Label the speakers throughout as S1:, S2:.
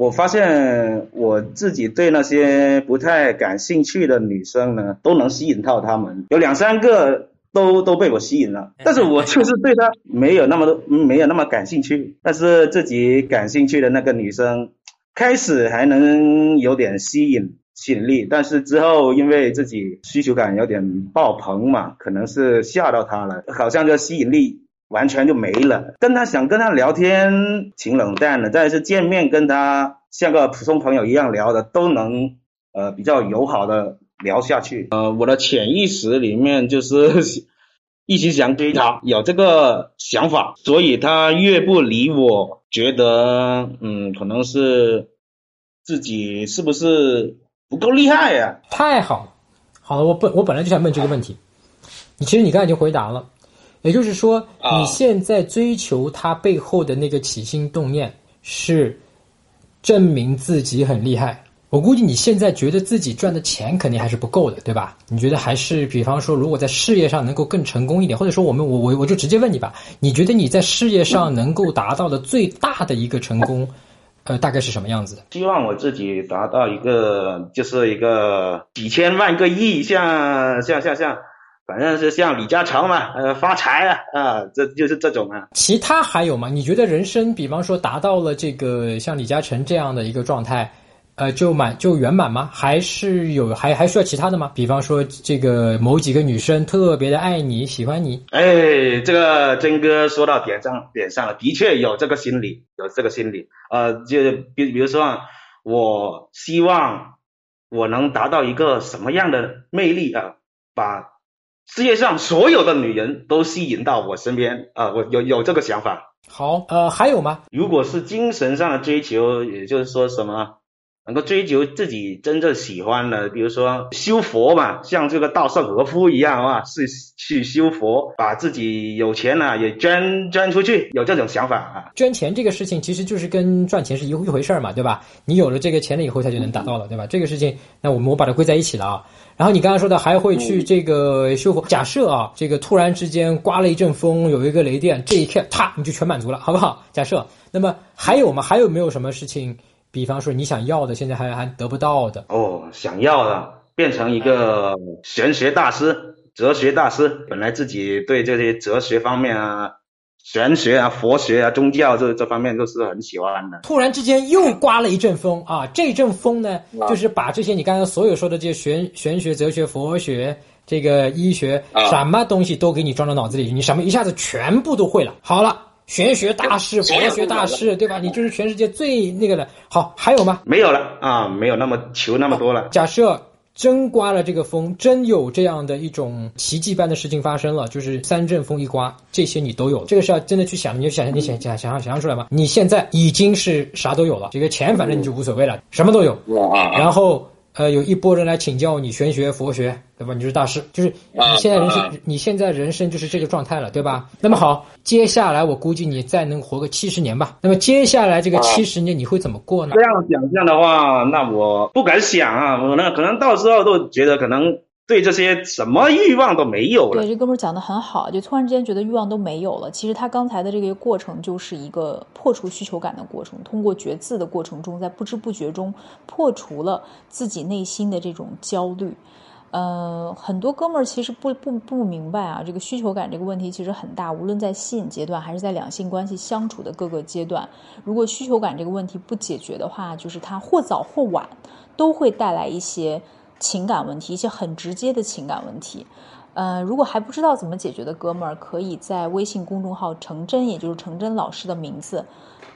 S1: 我发现我自己对那些不太感兴趣的女生呢，都能吸引到她们，有两三个都都被我吸引了，但是我就是对她没有那么多，没有那么感兴趣。但是自己感兴趣的那个女生，开始还能有点吸引吸引力，但是之后因为自己需求感有点爆棚嘛，可能是吓到她了，好像就吸引力。完全就没了，跟他想跟他聊天挺冷淡的，但是见面跟他像个普通朋友一样聊的，都能呃比较友好的聊下去。呃，我的潜意识里面就是 一直想追他，有这个想法，所以他越不理我，觉得嗯可能是自己是不是不够厉害呀？
S2: 太好，好了，我本我本来就想问这个问题，你其实你刚才已经回答了。也就是说，你现在追求他背后的那个起心动念是证明自己很厉害。我估计你现在觉得自己赚的钱肯定还是不够的，对吧？你觉得还是，比方说，如果在事业上能够更成功一点，或者说，我们我我我就直接问你吧，你觉得你在事业上能够达到的最大的一个成功，呃，大概是什么样子的？
S1: 希望我自己达到一个，就是一个几千万个亿，像像像像。反正是像李嘉诚嘛，呃，发财啊，啊，这就是这种啊。
S2: 其他还有吗？你觉得人生，比方说达到了这个像李嘉诚这样的一个状态，呃，就满就圆满吗？还是有还还需要其他的吗？比方说这个某几个女生特别的爱你喜欢你？
S1: 哎，这个真哥说到点上点上了，的确有这个心理，有这个心理。呃，就比比如说，我希望我能达到一个什么样的魅力啊？把世界上所有的女人都吸引到我身边啊！我有有这个想法。
S2: 好，呃，还有吗？
S1: 如果是精神上的追求，也就是说什么能够追求自己真正喜欢的，比如说修佛嘛，像这个稻盛和夫一样啊，是去修佛，把自己有钱呢也捐捐出去，有这种想法啊。
S2: 捐钱这个事情其实就是跟赚钱是一一回事儿嘛，对吧？你有了这个钱了以后，他就能达到了，对吧？这个事情，那我们我把它归在一起了啊。然后你刚刚说的还会去这个修复。假设啊，这个突然之间刮了一阵风，有一个雷电，这一片，啪，你就全满足了，好不好？假设，那么还有吗？还有没有什么事情？比方说你想要的，现在还还得不到的？
S1: 哦，想要的，变成一个玄学大师、哲学大师。本来自己对这些哲学方面啊。玄学啊，佛学啊，宗教这这方面都是很喜欢的。
S2: 突然之间又刮了一阵风啊！这阵风呢，就是把这些你刚刚所有说的这些玄玄学、哲学、佛学、这个医学，什么东西都给你装到脑子里，你什么一下子全部都会了。好了，玄学大师、佛学大师，对吧？你就是全世界最那个的。好，还有吗？
S1: 没有了啊，没有那么求那么多了。
S2: 假设。真刮了这个风，真有这样的一种奇迹般的事情发生了，就是三阵风一刮，这些你都有。这个是要真的去想，你就想象，你想想想象想象出来吗？你现在已经是啥都有了，这个钱反正你就无所谓了，什么都有。然后。呃，有一波人来请教你玄学、佛学，对吧？你是大师，就是你现在人生，你现在人生就是这个状态了，对吧？那么好，接下来我估计你再能活个七十年吧。那么接下来这个七十年你会怎么过呢？
S1: 这样想象的话，那我不敢想啊，我呢可能到时候都觉得可能。对这些什么欲望都没有了。
S3: 对，这哥们儿讲的很好，就突然之间觉得欲望都没有了。其实他刚才的这个过程就是一个破除需求感的过程，通过觉字的过程中，在不知不觉中破除了自己内心的这种焦虑。呃，很多哥们儿其实不不不明白啊，这个需求感这个问题其实很大，无论在吸引阶段还是在两性关系相处的各个阶段，如果需求感这个问题不解决的话，就是它或早或晚都会带来一些。情感问题，一些很直接的情感问题，呃，如果还不知道怎么解决的哥们儿，可以在微信公众号“程真”，也就是程真老师的名字，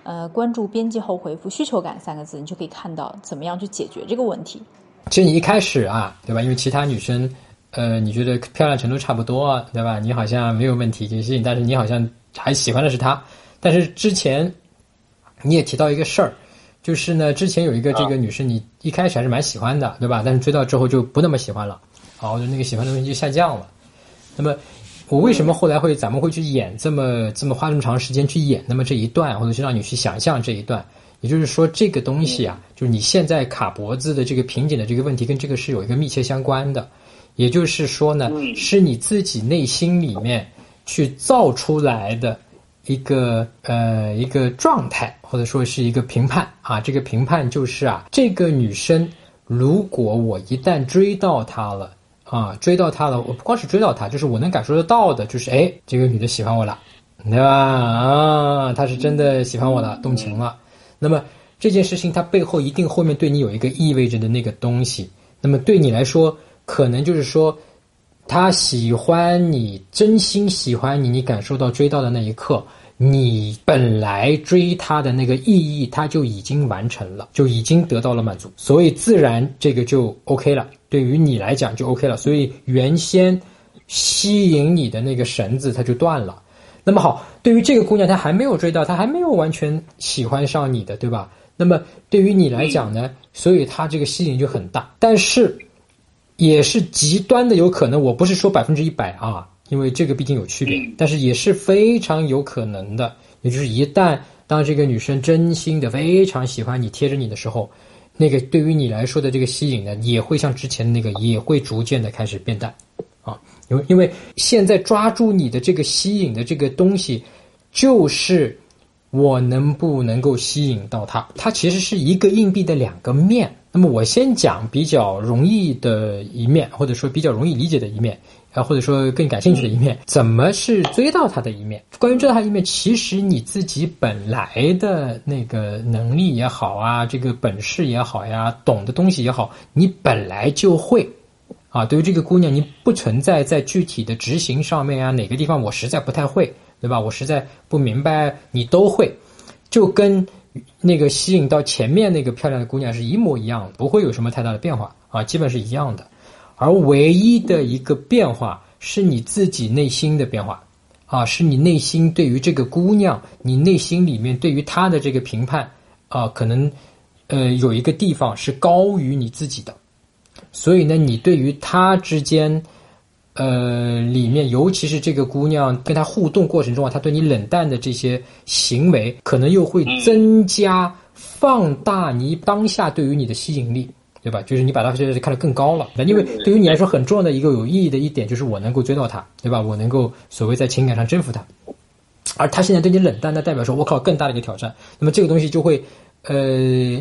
S3: 呃，关注编辑后回复“需求感”三个字，你就可以看到怎么样去解决这个问题。
S2: 其实你一开始啊，对吧？因为其他女生，呃，你觉得漂亮程度差不多，对吧？你好像没有问题，就吸引，但是你好像还喜欢的是她。但是之前你也提到一个事儿。就是呢，之前有一个这个女生，你一开始还是蛮喜欢的，对吧？但是追到之后就不那么喜欢了，好，就那个喜欢的东西就下降了。那么我为什么后来会咱们会去演这么这么花这么长时间去演那么这一段，或者是让你去想象这一段？也就是说，这个东西啊，就是你现在卡脖子的这个瓶颈的这个问题，跟这个是有一个密切相关的。也就是说呢，是你自己内心里面去造出来的一个呃一个状态，或者说是一个评判啊。这个评判就是啊，这个女生如果我一旦追到她了啊，追到她了，我不光是追到她，就是我能感受得到的，就是哎，这个女的喜欢我了，对吧？啊，她是真的喜欢我了，动情了。那么这件事情它背后一定后面对你有一个意味着的那个东西。那么对你来说，可能就是说。他喜欢你，真心喜欢你，你感受到追到的那一刻，你本来追他的那个意义，他就已经完成了，就已经得到了满足，所以自然这个就 OK 了。对于你来讲就 OK 了，所以原先吸引你的那个绳子它就断了。那么好，对于这个姑娘，她还没有追到，她还没有完全喜欢上你的，对吧？那么对于你来讲呢，所以她这个吸引就很大，但是。也是极端的有可能，我不是说百分之一百啊，因为这个毕竟有区别，但是也是非常有可能的。也就是一旦当这个女生真心的非常喜欢你、贴着你的时候，那个对于你来说的这个吸引呢，也会像之前那个，也会逐渐的开始变淡啊。因为因为现在抓住你的这个吸引的这个东西，就是我能不能够吸引到他，它其实是一个硬币的两个面。那么我先讲比较容易的一面，或者说比较容易理解的一面，啊，或者说更感兴趣的一面，怎么是追到他的一面？关于追到他一面，其实你自己本来的那个能力也好啊，这个本事也好呀，懂的东西也好，你本来就会，啊，对于这个姑娘，你不存在在具体的执行上面啊，哪个地方我实在不太会，对吧？我实在不明白，你都会，就跟。那个吸引到前面那个漂亮的姑娘是一模一样的，不会有什么太大的变化啊，基本是一样的。而唯一的一个变化是你自己内心的变化啊，是你内心对于这个姑娘，你内心里面对于她的这个评判啊，可能呃有一个地方是高于你自己的，所以呢，你对于她之间。呃，里面尤其是这个姑娘跟他互动过程中啊，他对你冷淡的这些行为，可能又会增加、放大你当下对于你的吸引力，对吧？就是你把她现在看得更高了。因为对于你来说很重要的一个有意义的一点，就是我能够追到她，对吧？我能够所谓在情感上征服她，而他现在对你冷淡，那代表说我靠更大的一个挑战。那么这个东西就会，呃，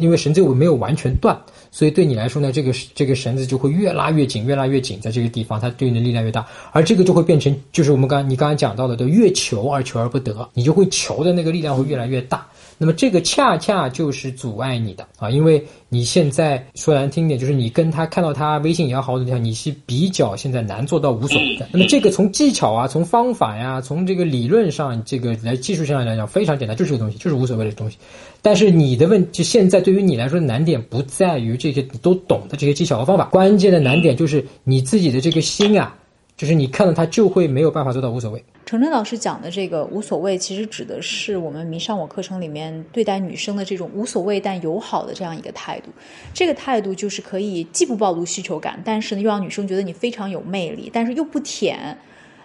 S2: 因为绳子我没有完全断。所以对你来说呢，这个这个绳子就会越拉越紧，越拉越紧，在这个地方，它对你的力量越大，而这个就会变成，就是我们刚你刚才讲到的，就越求而求而不得，你就会求的那个力量会越来越大。那么这个恰恰就是阻碍你的啊，因为你现在说难听点，就是你跟他看到他微信也好，怎么样，你是比较现在难做到无所谓的。那么这个从技巧啊，从方法呀，从这个理论上，这个来技术上来讲非常简单，就是个东西，就是无所谓的东西。但是你的问，就现在对于你来说的难点不在于这些你都懂的这些技巧和方法，关键的难点就是你自己的这个心啊。就是你看到他就会没有办法做到无所谓。
S3: 程程老师讲的这个无所谓，其实指的是我们迷上我课程里面对待女生的这种无所谓但友好的这样一个态度。这个态度就是可以既不暴露需求感，但是呢又让女生觉得你非常有魅力，但是又不舔。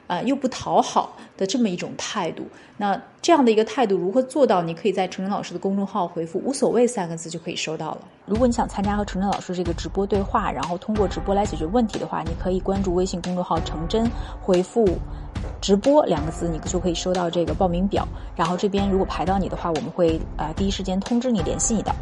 S3: 啊，又不讨好的这么一种态度，那这样的一个态度如何做到？你可以在程程老师的公众号回复“无所谓”三个字就可以收到了。如果你想参加和程程老师这个直播对话，然后通过直播来解决问题的话，你可以关注微信公众号“成真”，回复“直播”两个字，你就可以收到这个报名表。然后这边如果排到你的话，我们会啊第一时间通知你联系你的。